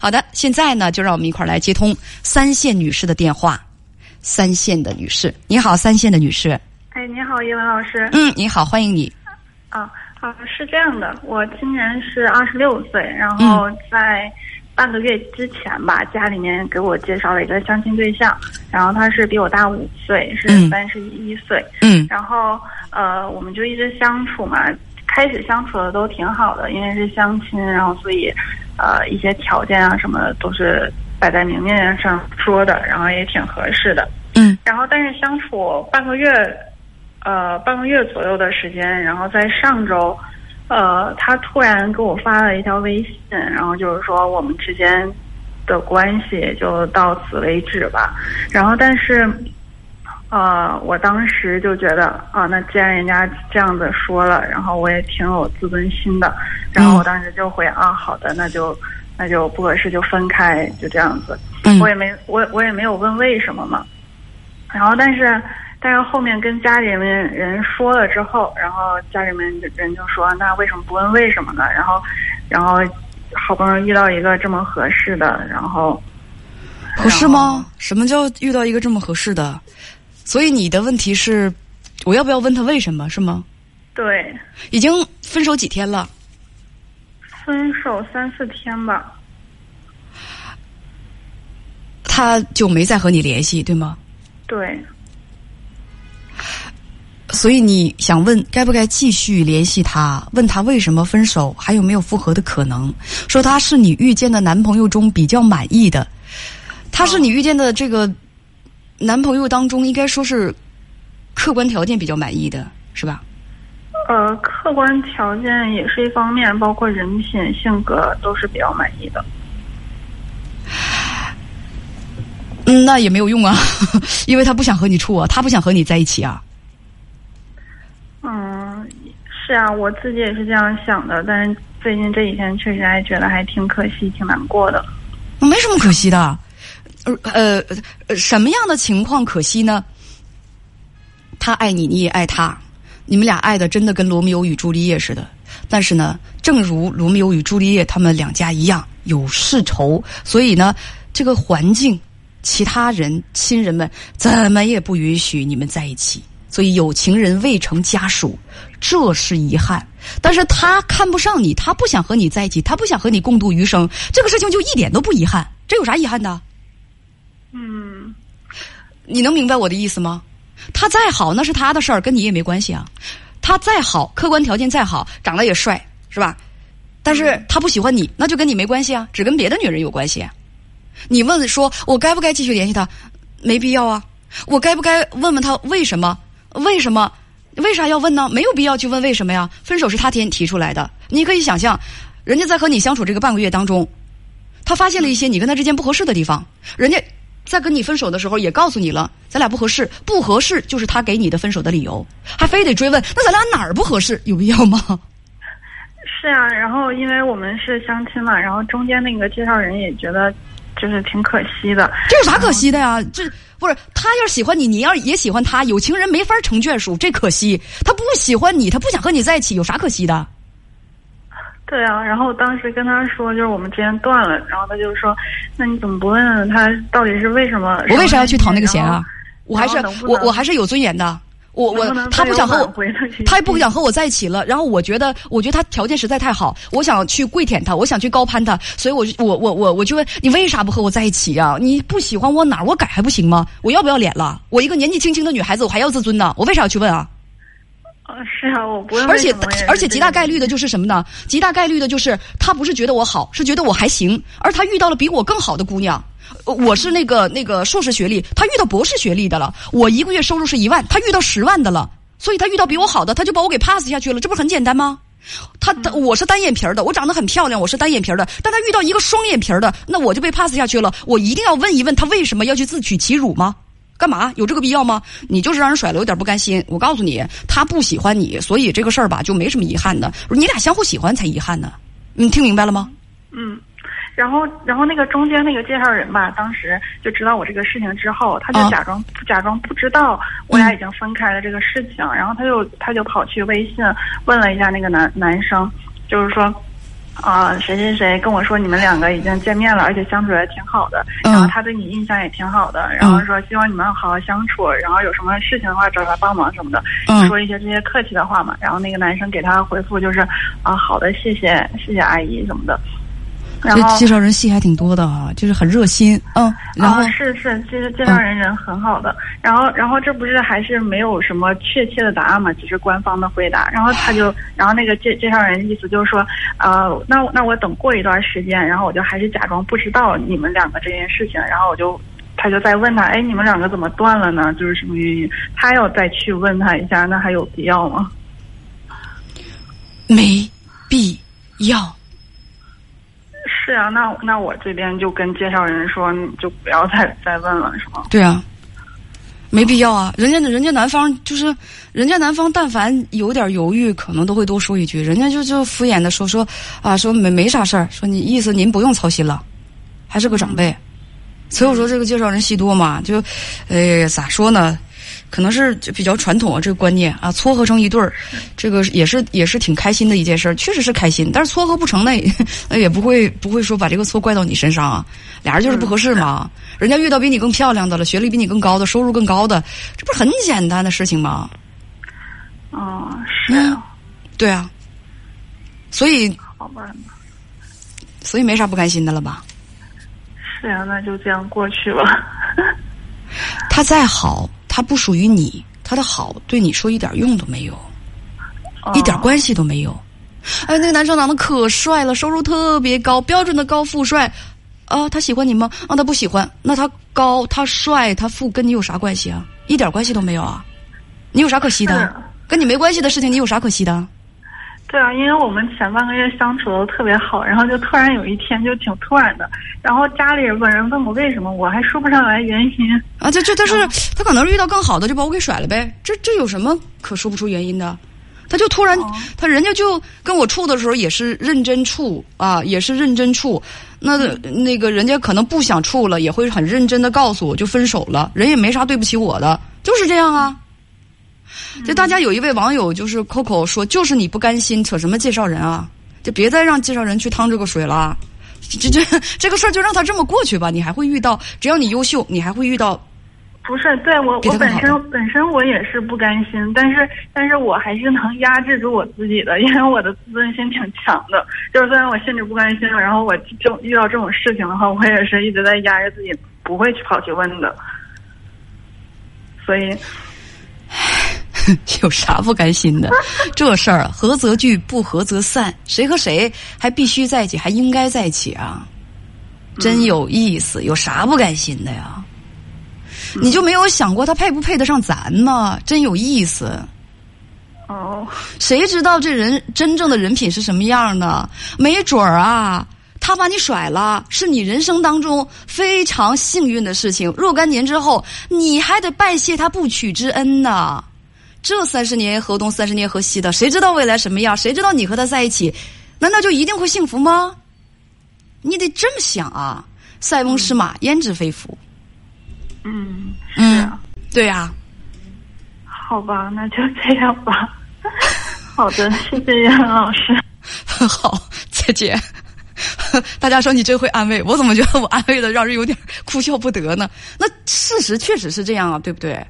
好的，现在呢，就让我们一块儿来接通三线女士的电话。三线的女士，你好，三线的女士。哎，你好，叶文老师。嗯，你好，欢迎你。啊啊，是这样的，我今年是二十六岁，然后在半个月之前吧，家里面给我介绍了一个相亲对象，然后他是比我大五岁，是嗯三十一岁。嗯然后呃，我们就一直相处嘛，开始相处的都挺好的，因为是相亲，然后所以呃一些条件啊什么的都是摆在明面上说的，然后也挺合适的。嗯然后但是相处半个月，呃半个月左右的时间，然后在上周，呃他突然给我发了一条微信，然后就是说我们之间的关系就到此为止吧。然后但是。呃，我当时就觉得啊，那既然人家这样子说了，然后我也挺有自尊心的，然后我当时就回啊，好的，那就那就不合适就分开，就这样子。嗯我也没我我也没有问为什么嘛。然后但是但是后面跟家里面人说了之后，然后家里面人就说那为什么不问为什么呢？然后然后好不容易遇到一个这么合适的，然后合适吗？什么叫遇到一个这么合适的？所以你的问题是，我要不要问他为什么？是吗？对已经分手几天了？分手三四天吧。他就没再和你联系，对吗？对，所以你想问该不该继续联系他？问他为什么分手，还有没有复合的可能？说他是你遇见的男朋友中比较满意的，他是你遇见的这个男朋友当中，应该说是客观条件比较满意的，是吧？呃，客观条件也是一方面，包括人品、性格都是比较满意的。嗯，那也没有用啊，因为他不想和你处啊，他不想和你在一起啊。嗯，是啊，我自己也是这样想的，但是最近这几天确实还觉得还挺可惜、挺难过的。没什么可惜的，呃呃，什么样的情况可惜呢？他爱你，你也爱他，你们俩爱的真的跟罗密欧与朱丽叶似的。但是呢，正如罗密欧与朱丽叶他们两家一样有世仇，所以呢，这个环境、其他人、亲人们怎么也不允许你们在一起。所以有情人未成家属，这是遗憾。但是他看不上你，他不想和你在一起，他不想和你共度余生，这个事情就一点都不遗憾。这有啥遗憾的？嗯，你能明白我的意思吗？他再好那是他的事儿，跟你也没关系啊。他再好，客观条件再好，长得也帅，是吧？但是他不喜欢你，那就跟你没关系啊，只跟别的女人有关系、啊。你问说，我该不该继续联系他？没必要啊。我该不该问问他为什么？为什么？为啥要问呢？没有必要去问为什么呀。分手是他提提出来的，你可以想象，人家在和你相处这个半个月当中，他发现了一些你跟他之间不合适的地方，人家在跟你分手的时候也告诉你了，咱俩不合适，不合适就是他给你的分手的理由，还非得追问，那咱俩哪儿不合适？有必要吗？是啊。然后因为我们是相亲嘛，然后中间那个介绍人也觉得就是挺可惜的。这有啥可惜的呀？这不是他要是喜欢你，你要是也喜欢他，有情人没法成眷属，这可惜。他不喜欢你，他不想和你在一起，有啥可惜的？对啊，然后我当时跟他说，就是我们之间断了，然后他就说，那你怎么不问问他到底是为什么？我为啥要去讨那个嫌啊？我还是我我还是有尊严的。我我他不想和我回，他也不想和我在一起了。然后我觉得，我觉得他条件实在太好，我想去跪舔他，我想去高攀他，所以我就我我我我就问你为啥不和我在一起呀、你不喜欢我哪儿？我改还不行吗？我要不要脸了？我一个年纪轻轻的女孩子，我还要自尊呢，我为啥要去问啊？呃是啊，我不问而且而且极大概率的就是什么呢？极大概率的就是他不是觉得我好，是觉得我还行，而他遇到了比我更好的姑娘。呃我是那个那个硕士学历，他遇到博士学历的了。我一个月收入是一万，他遇到十万的了，所以他遇到比我好的，他就把我给 pass 下去了，这不是很简单吗？他他我是单眼皮儿的，我长得很漂亮，我是单眼皮儿的，但他遇到一个双眼皮儿的，那我就被 pass 下去了。我一定要问一问他为什么要去自取其辱吗？干嘛？有这个必要吗？你就是让人甩了，有点不甘心。我告诉你，他不喜欢你，所以这个事儿吧就没什么遗憾的。你俩相互喜欢才遗憾呢。你听明白了吗？嗯，然后然后那个中间那个介绍人吧，当时就知道我这个事情之后，他就啊假装、假装不知道我俩已经分开了这个事情，然后他就他就跑去微信问了一下那个男男生，就是说。啊、谁谁谁跟我说你们两个已经见面了，而且相处的挺好的，嗯然后他对你印象也挺好的，然后说希望你们好好相处，然后有什么事情的话找他帮忙什么的，嗯说一些这些客气的话嘛。然后那个男生给他回复就是啊，好的，谢谢谢谢阿姨什么的。然这后介绍人戏还挺多的啊，就是很热心，嗯，然后啊、是是，其实介绍人人很好的。然后，然后这不是还是没有什么确切的答案嘛，只是官方的回答。然后他就，然后那个介介绍人意思就是说，呃，那那我等过一段时间，然后我就还是假装不知道你们两个这件事情，然后我就。他就再问他，哎，你们两个怎么断了呢？就是什么原因？他要再去问他一下，那还有必要吗？没必要。是啊，那那我这边就跟介绍人说，你就不要再再问了，是吗？对啊，没必要啊。人家人家男方就是，人家男方但凡有点犹豫，可能都会多说一句。人家就就敷衍的说说啊，说没没啥事儿，说你意思您不用操心了，还是个长辈。所以我说这个介绍人戏多嘛，就，呃，咋说呢？可能是就比较传统啊，这个观念啊，撮合成一对儿，这个也是也是挺开心的一件事儿，确实是开心。但是撮合不成，那也 那也不会不会说把这个错怪到你身上啊，俩人就是不合适嘛。人家遇到比你更漂亮的了，学历比你更高的，收入更高的，这不是很简单的事情吗？啊，是啊，对啊，所以好吧。所以没啥不开心的了吧？是啊、那就这样过去吧。他再好，他不属于你，他的好对你说一点用都没有。一点哦关系都没有。哎，那个男生长得可帅了，收入特别高，标准的高富帅。啊，他喜欢你吗？啊，他不喜欢。那他高，他帅，他富，跟你有啥关系啊？一点关系都没有啊！你有啥可惜的？跟你没关系的事情，你有啥可惜的？对啊，因为我们前半个月相处的特别好，然后就突然有一天就挺突然的，然后家里人问问我为什么，我还说不上来原因。啊，这这但是他可能是遇到更好的，就把我给甩了呗。这这有什么可说不出原因的？他就突然，他人家就跟我处的时候也是认真处啊，也是认真处。那那个人家可能不想处了，也会很认真的告诉我就分手了，人也没啥对不起我的，就是这样啊。就大家有一位网友就是 Coco 说，就是你不甘心，扯什么介绍人啊？就别再让介绍人去趟这个水了。这这这个事儿就让他这么过去吧。你还会遇到，只要你优秀，你还会遇到不是，对我我本身本身我也是不甘心，但是但是我还是能压制住我自己的，因为我的自尊心挺强的。就是虽然我心里不甘心，然后我这遇到这种事情的话，我也是一直在压着自己，不会去跑去问的。所以，有啥不甘心的？这事儿合则聚，不合则散。谁和谁还必须在一起，还应该在一起啊？真有意思，有啥不甘心的呀？你就没有想过他配不配得上咱吗？真有意思。哦，谁知道这人真正的人品是什么样的？没准儿啊，他把你甩了，是你人生当中非常幸运的事情。若干年之后，你还得拜谢他不娶之恩呢。这三十年河东，三十年河西的，谁知道未来什么样？谁知道你和他在一起，难道就一定会幸福吗？你得这么想啊！塞翁失马，焉知非福？嗯，是对呀、好吧，那就这样吧。好的，谢谢袁老师。好，再见。大家说你真会安慰，我怎么觉得我安慰的让人有点哭笑不得呢？那事实确实是这样啊，对不对？